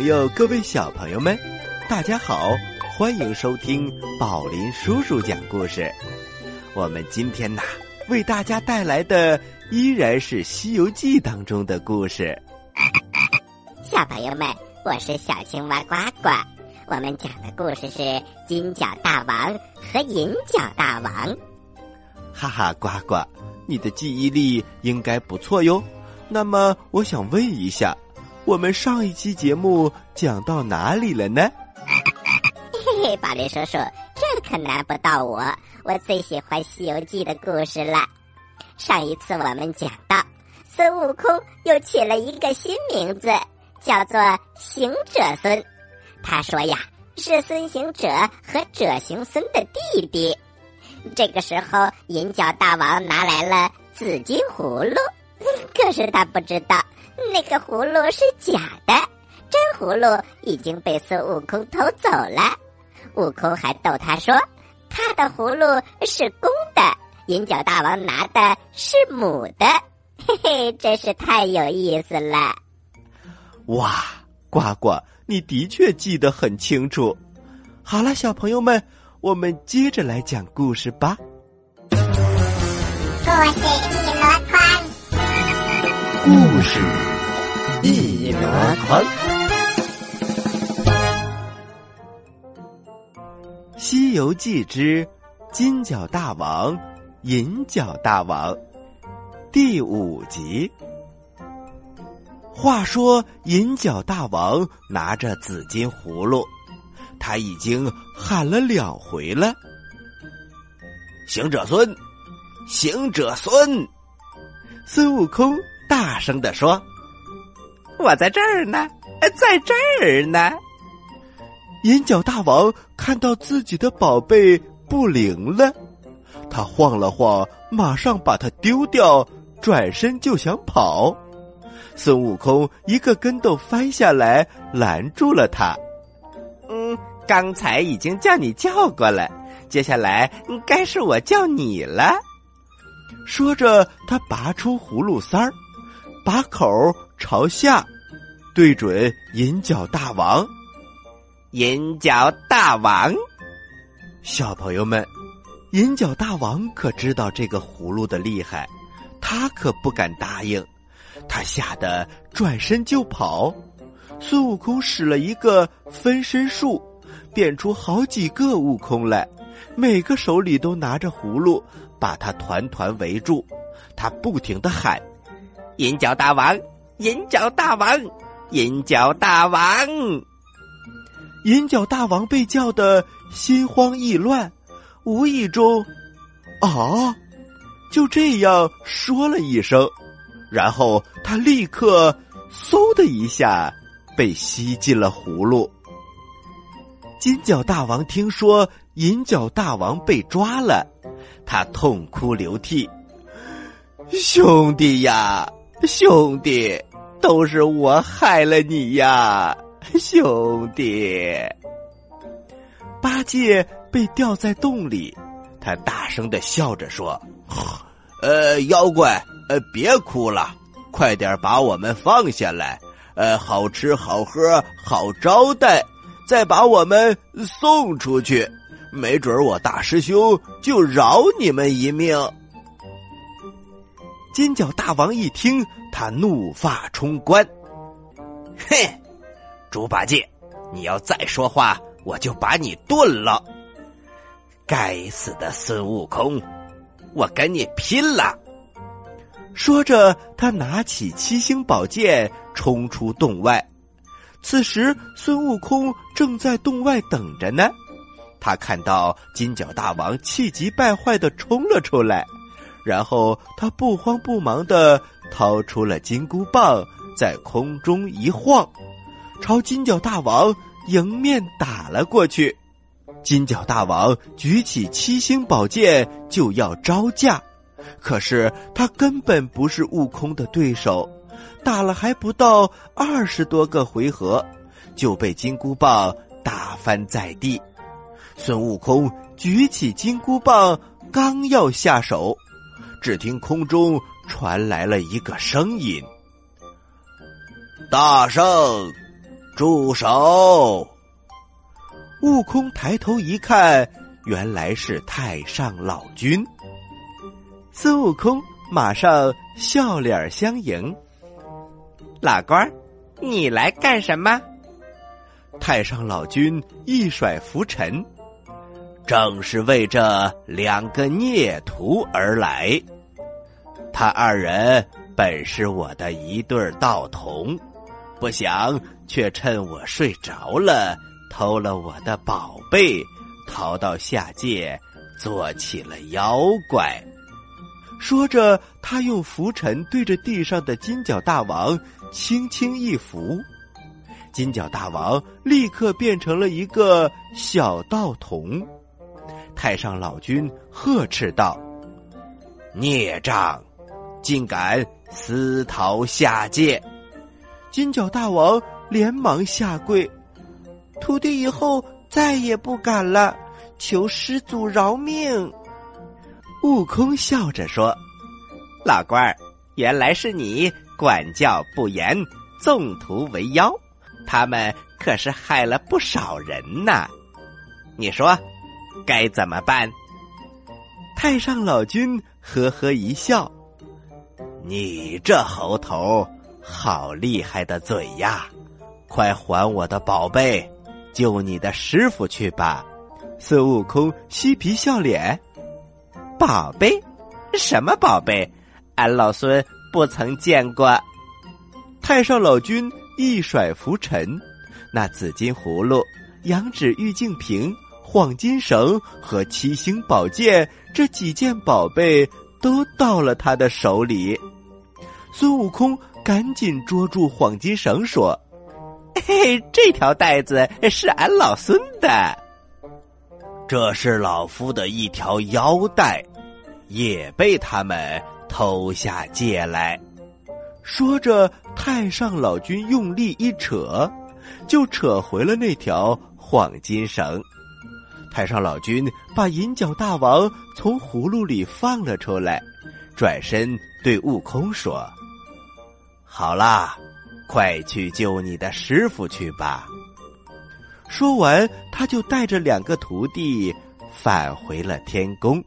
朋友，各位小朋友们，大家好，欢迎收听宝林叔叔讲故事。我们今天呐，为大家带来的依然是《西游记》当中的故事。小朋友们，我是小青蛙呱呱。我们讲的故事是金角大王和银角大王。哈哈，呱呱，你的记忆力应该不错哟。那么，我想问一下，我们上一期节目讲到哪里了呢？嘿嘿，宝林叔叔，这可难不到我，我最喜欢《西游记》的故事了。上一次我们讲到，孙悟空又起了一个新名字，叫做行者孙。他说呀，是孙行者和者行孙的弟弟。这个时候，银角大王拿来了紫金葫芦。可是他不知道，那个葫芦是假的，真葫芦已经被孙悟空偷走了。悟空还逗他说：“他的葫芦是公的，银角大王拿的是母的。”嘿嘿，真是太有意思了。哇，呱呱，你的确记得很清楚。好了，小朋友们，我们接着来讲故事吧。故事一箩筐。故事一箩筐，《西游记之金角大王、银角大王》第五集。话说，银角大王拿着紫金葫芦，他已经喊了两回了：“行者孙，行者孙！”孙悟空。大声的说：“ 我在这儿呢，在这儿呢。”银角大王看到自己的宝贝不灵了，他晃了晃，马上把它丢掉，转身就想跑。孙悟空一个跟斗翻下来，拦住了他。“嗯，刚才已经叫你叫过了，接下来该是我叫你了。”说着，他拔出葫芦丝儿。把口朝下，对准银角大王。银角大王，小朋友们，银角大王可知道这个葫芦的厉害，他可不敢答应，他吓得转身就跑。孙悟空使了一个分身术，变出好几个悟空来，每个手里都拿着葫芦，把他团团围住。他不停的喊。银角大王，银角大王，银角大王，银角大王被叫得心慌意乱，无意中，啊，就这样说了一声，然后他立刻嗖的一下被吸进了葫芦。金角大王听说银角大王被抓了，他痛哭流涕，兄弟呀！兄弟，都是我害了你呀！兄弟，八戒被吊在洞里，他大声的笑着说：“呃，妖怪，呃，别哭了，快点把我们放下来，呃，好吃好喝好招待，再把我们送出去，没准我大师兄就饶你们一命。”金角大王一听，他怒发冲冠，哼！猪八戒，你要再说话，我就把你炖了！该死的孙悟空，我跟你拼了！说着，他拿起七星宝剑，冲出洞外。此时，孙悟空正在洞外等着呢。他看到金角大王气急败坏的冲了出来。然后他不慌不忙的掏出了金箍棒，在空中一晃，朝金角大王迎面打了过去。金角大王举起七星宝剑就要招架，可是他根本不是悟空的对手，打了还不到二十多个回合，就被金箍棒打翻在地。孙悟空举起金箍棒，刚要下手。只听空中传来了一个声音：“大圣，住手！悟空抬头一看，原来是太上老君。孙悟空马上笑脸相迎。老官，你来干什么？太上老君一甩拂尘，正是为这两个孽徒而来。他二人本是我的一对道童，不想却趁我睡着了。偷了我的宝贝，逃到下界，做起了妖怪。说着，他用拂尘对着地上的金角大王轻轻一拂，金角大王立刻变成了一个小道童。太上老君呵斥道：“孽障，竟敢私逃下界！”金角大王连忙下跪。徒弟以后再也不敢了，求师祖饶命。悟空笑着说：“老官儿，原来是你管教不严，纵徒为妖，他们可是害了不少人呐。你说该怎么办？”太上老君呵呵一笑：“你这猴头，好厉害的嘴呀！快还我的宝贝！”救你的师傅去吧！孙悟空嬉皮笑脸。宝贝，什么宝贝？俺老孙不曾见过。太上老君一甩拂尘，那紫金葫芦、羊脂玉净瓶、黄金绳和七星宝剑这几件宝贝都到了他的手里。孙悟空赶紧捉住黄金绳说。嘿，这条带子是俺老孙的。这是老夫的一条腰带，也被他们偷下界来。说着，太上老君用力一扯，就扯回了那条黄金绳。太上老君把银角大王从葫芦里放了出来，转身对悟空说：“好啦。”快去救你的师傅去吧！说完，他就带着两个徒弟返回了天宫。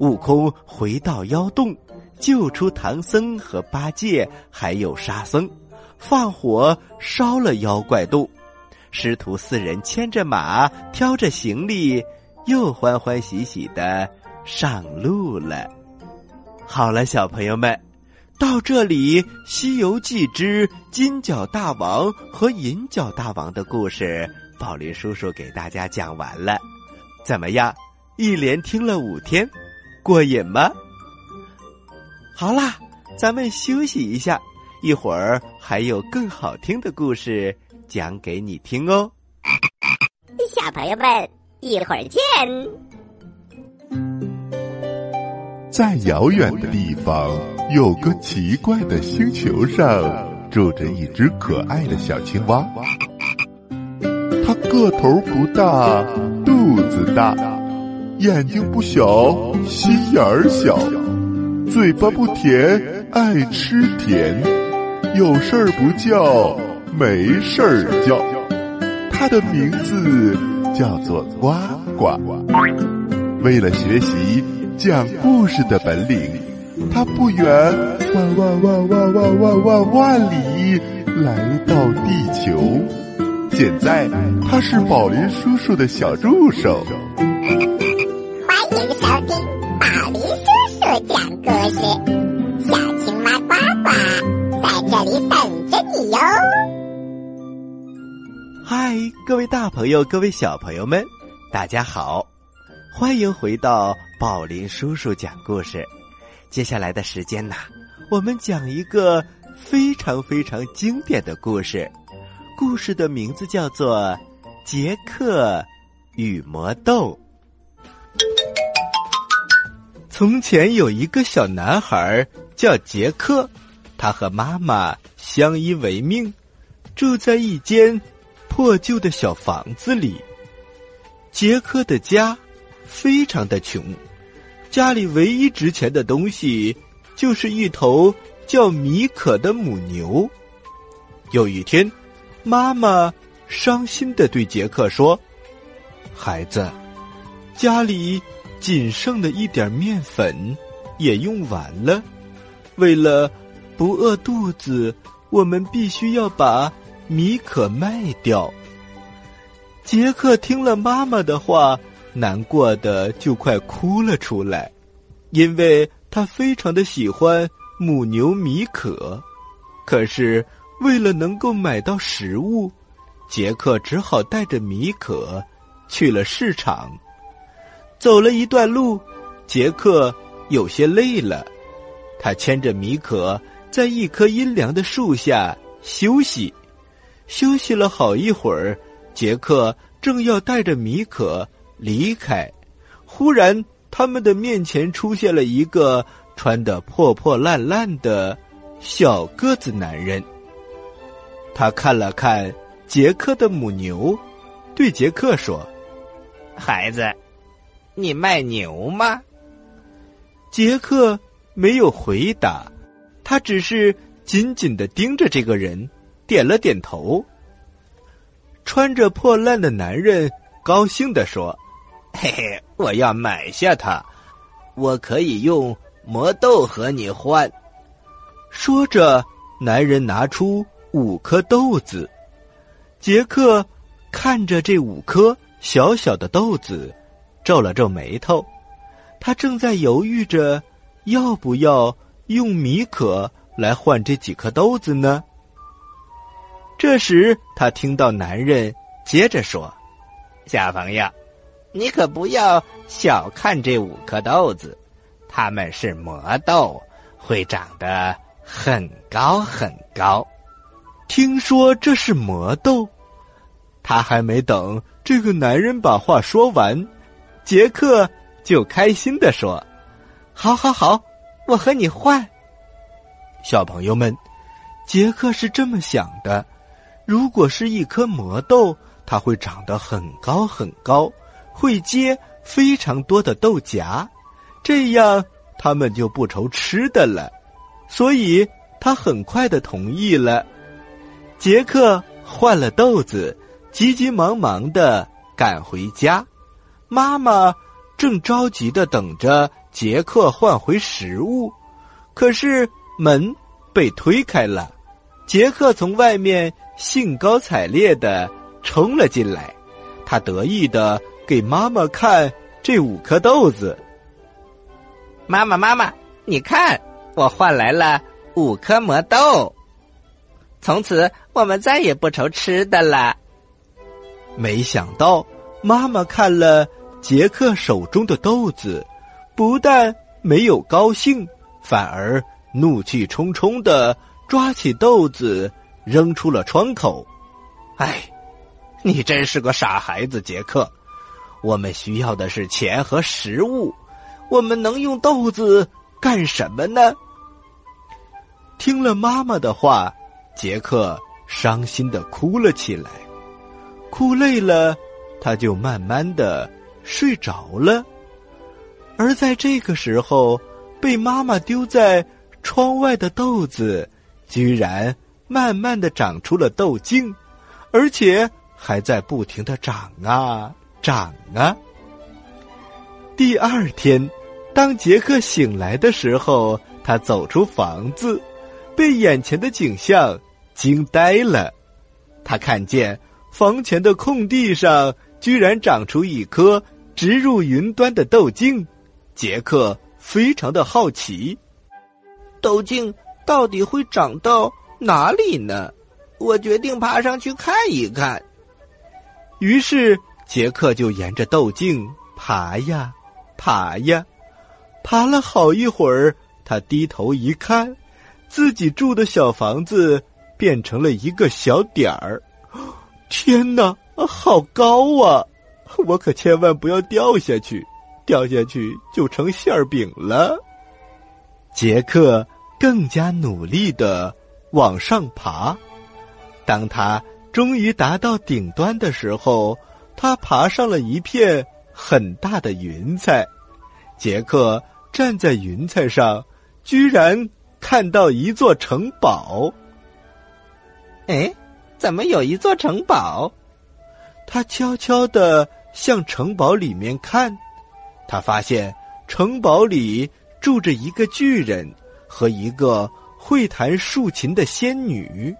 悟空回到妖洞，救出唐僧和八戒，还有沙僧，放火烧了妖怪洞。师徒四人牵着马，挑着行李，又欢欢喜喜的上路了。好了，小朋友们。到这里，《西游记之金角大王和银角大王》的故事，宝林叔叔给大家讲完了。怎么样？一连听了五天，过瘾吗？好啦，咱们休息一下，一会儿还有更好听的故事讲给你听哦。小朋友们，一会儿见。在遥远的地方。有个奇怪的星球上，住着一只可爱的小青蛙。它个头不大，肚子大，眼睛不小，心眼儿小，嘴巴不甜，爱吃甜，有事儿不叫，没事儿叫。它的名字叫做呱呱。为了学习讲故事的本领。他不远万万万万万万万万里来到地球，现在他是宝林叔叔的小助手。欢迎收听宝林叔叔讲故事，小青蛙呱呱在这里等着你哟。嗨，各位大朋友，各位小朋友们，大家好，欢迎回到宝林叔叔讲故事。接下来的时间呢，我们讲一个非常非常经典的故事，故事的名字叫做《杰克与魔豆》。从前有一个小男孩叫杰克，他和妈妈相依为命，住在一间破旧的小房子里。杰克的家非常的穷。家里唯一值钱的东西，就是一头叫米可的母牛。有一天，妈妈伤心的对杰克说：“孩子，家里仅剩的一点面粉也用完了，为了不饿肚子，我们必须要把米可卖掉。”杰克听了妈妈的话，难过的就快哭了出来，因为他非常的喜欢母牛米可，可是。为了能够买到食物，杰克只好带着米可去了市场。走了一段路，杰克有些累了，他牵着米可在一棵阴凉的树下休息。休息了好一会儿，杰克正要带着米可离开，忽然他们的面前出现了一个穿得破破烂烂的小个子男人。他看了看杰克的母牛，对杰克说：“孩子，你卖牛吗？”杰克没有回答，他只是紧紧的盯着这个人，点了点头。穿着破烂的男人高兴地说：“嘿嘿，我要买下它，我可以用磨豆和你换。”说着，男人拿出。五颗豆子，杰克看着这五颗小小的豆子，皱了皱眉头。他正在犹豫着要不要用米可来换这几颗豆子呢。这时，他听到男人接着说：“小朋友，你可不要小看这五颗豆子，它们是魔豆，会长得很高很高。”听说这是魔豆，他还没等这个男人把话说完，杰克就开心的说：“好，好，好，我和你换。”小朋友们，杰克是这么想的：如果是一颗魔豆，它会长得很高很高，会结非常多的豆荚，这样他们就不愁吃的了。所以他很快的同意了。杰克换了豆子，急急忙忙的赶回家。妈妈正着急的等着杰克换回食物，可是门被推开了，杰克从外面兴高采烈的冲了进来。他得意的给妈妈看这五颗豆子。妈妈，妈妈，你看，我换来了五颗魔豆。从此，我们再也不愁吃的了。没想到，妈妈看了杰克手中的豆子，不但没有高兴，反而怒气冲冲的抓起豆子扔出了窗口。哎，你真是个傻孩子，杰克！我们需要的是钱和食物，我们能用豆子干什么呢？听了妈妈的话。杰克伤心的哭了起来，哭累了，他就慢慢的睡着了。而在这个时候，被妈妈丢在窗外的豆子，居然慢慢的长出了豆茎，而且还在不停的长啊长啊。第二天，当杰克醒来的时候，他走出房子，被眼前的景象。惊呆了，他看见房前的空地上居然长出一颗直入云端的豆茎。杰克非常的好奇，豆茎到底会长到哪里呢？我决定爬上去看一看。于是杰克就沿着豆茎爬呀爬呀，爬了好一会儿，他低头一看，自己住的小房子。变成了一个小点儿，天哪，好高啊！我可千万不要掉下去，掉下去就成馅儿饼了。杰克更加努力的往上爬，当他终于达到顶端的时候，他爬上了一片很大的云彩。杰克站在云彩上，居然看到一座城堡。哎，怎么有一座城堡？他悄悄的向城堡里面看，他发现城堡里住着一个巨人和一个会弹竖琴的仙女。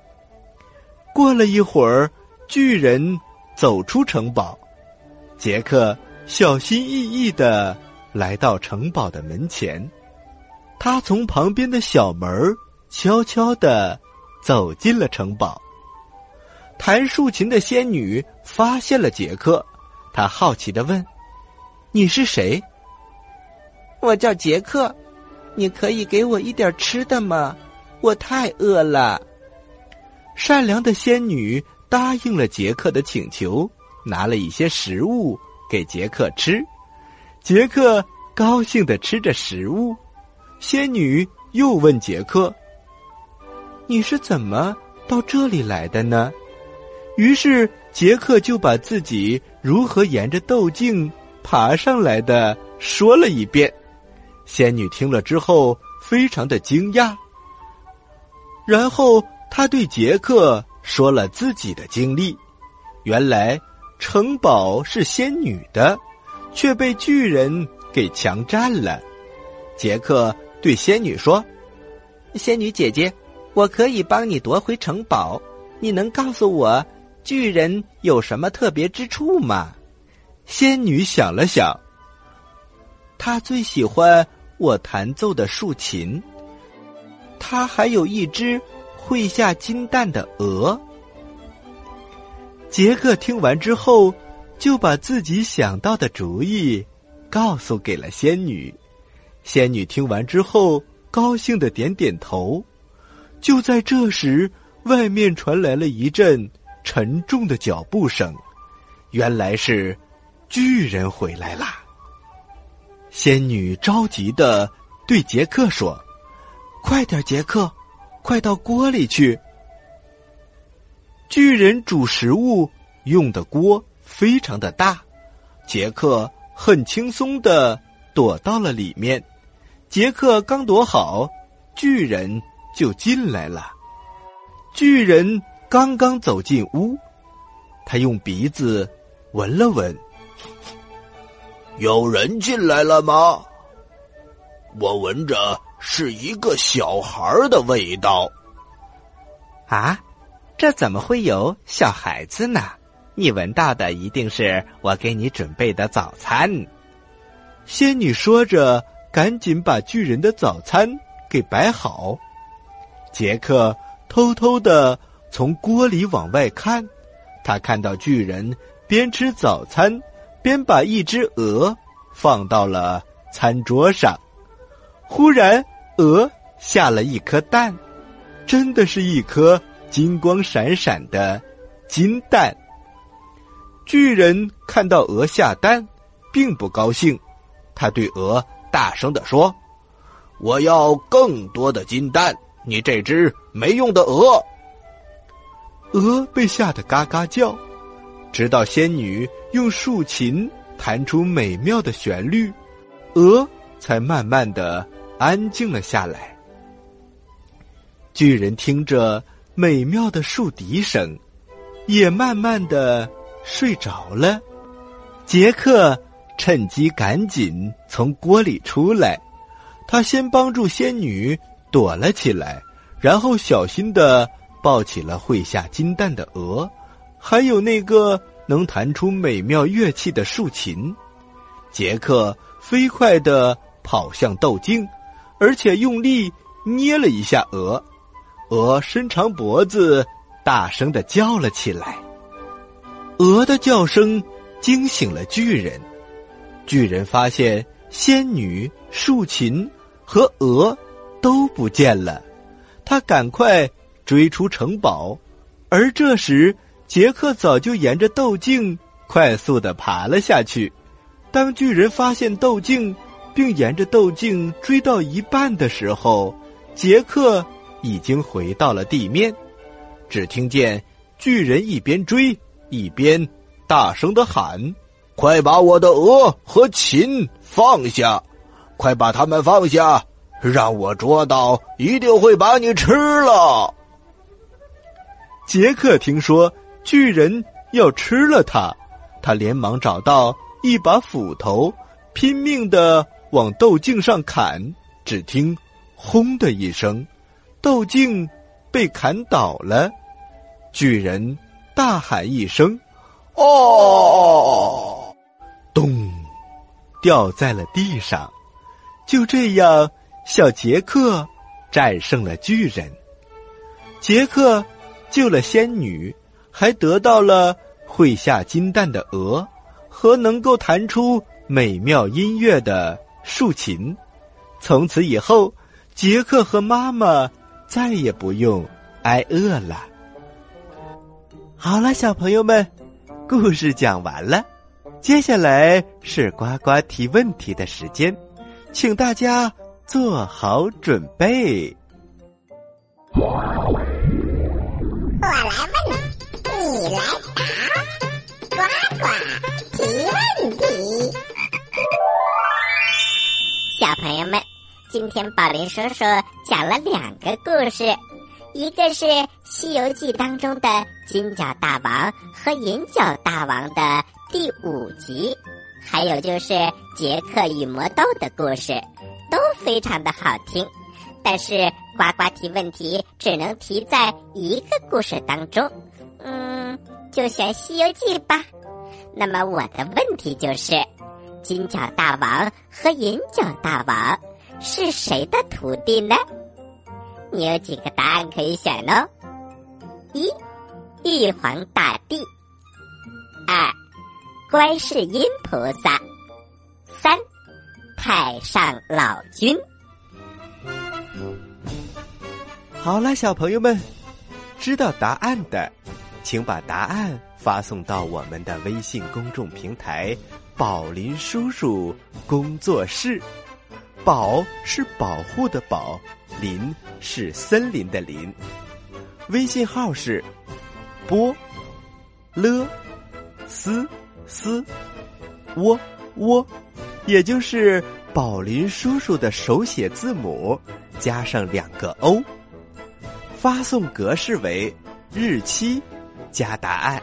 过了一会儿，巨人走出城堡，杰克小心翼翼的来到城堡的门前，他从旁边的小门悄悄的走进了城堡。弹竖琴的仙女发现了杰克，她好奇的问：“你是谁？”“我叫杰克，你可以给我一点吃的吗？我太饿了。”善良的仙女答应了杰克的请求，拿了一些食物给杰克吃。杰克高兴的吃着食物。仙女又问杰克：“你是怎么到这里来的呢？”于是杰克就把自己如何沿着豆茎爬上来的说了一遍。仙女听了之后非常的惊讶，然后她对杰克说了自己的经历。原来城堡是仙女的，却被巨人给强占了。杰克对仙女说：“仙女姐姐，我可以帮你夺回城堡，你能告诉我？”巨人有什么特别之处吗？仙女想了想，他最喜欢我弹奏的竖琴。他还有一只会下金蛋的鹅。杰克听完之后，就把自己想到的主意告诉给了仙女。仙女听完之后，高兴的点点头。就在这时，外面传来了一阵。沉重的脚步声，原来是巨人回来啦。仙女着急的对杰克说：“快点，杰克，快到锅里去。”巨人煮食物用的锅非常的大，杰克很轻松的躲到了里面。杰克刚躲好，巨人就进来了。巨人。刚刚走进屋，他用鼻子闻了闻，有人进来了吗？我闻着是一个小孩的味道。啊，这怎么会有小孩子呢？你闻到的一定是我给你准备的早餐。仙女说着，赶紧把巨人的早餐给摆好。杰克偷偷的。从锅里往外看，他看到巨人边吃早餐，边把一只鹅放到了餐桌上。忽然，鹅下了一颗蛋，真的是一颗金光闪闪的金蛋。巨人看到鹅下蛋，并不高兴，他对鹅大声的说：“我要更多的金蛋！你这只没用的鹅！”鹅被吓得嘎嘎叫，直到仙女用竖琴弹出美妙的旋律，鹅才慢慢的安静了下来。巨人听着美妙的竖笛声，也慢慢的睡着了。杰克趁机赶紧从锅里出来，他先帮助仙女躲了起来，然后小心的。抱起了会下金蛋的鹅，还有那个能弹出美妙乐器的竖琴。杰克飞快的跑向豆茎，而且用力捏了一下鹅。鹅伸长脖子，大声的叫了起来。鹅的叫声惊醒了巨人。巨人发现仙女、竖琴和鹅都不见了，他赶快。追出城堡，而这时杰克早就沿着豆茎快速的爬了下去。当巨人发现豆茎，并沿着豆茎追到一半的时候，杰克已经回到了地面。只听见巨人一边追一边大声的喊：“快把我的鹅和琴放下！快把它们放下，让我捉到，一定会把你吃了。”杰克听说巨人要吃了他，他连忙找到一把斧头，拼命的往豆茎上砍。只听“轰”的一声，豆茎被砍倒了。巨人大喊一声：“哦！”咚，掉在了地上。就这样，小杰克战胜了巨人。杰克救了仙女，还得到了会下金蛋的鹅和能够弹出美妙音乐的竖琴。从此以后，杰克和妈妈再也不用挨饿了。好了，小朋友们，故事讲完了，接下来是呱呱提问题的时间，请大家做好准备。我来小朋友们，今天宝林叔叔讲了两个故事。一个是《西游记》当中的金角大王和银角大王的第五集，还有就是杰克与魔豆的故事，都非常的好听。但是呱呱提问题只能提在一个故事当中，嗯，就选《西游记》吧。那么我的问题就是，金角大王和银角大王是谁的徒弟呢？你有几个答案可以选呢？一，玉皇大帝；二，观世音菩萨；三，太上老君。好了，小朋友们，知道答案的，请把答案发送到我们的微信公众平台“宝林叔叔工作室”。保是保护的保，林是森林的林。微信号是波了斯斯窝窝，也就是宝林叔叔的手写字母加上两个 O。发送格式为日期加答案。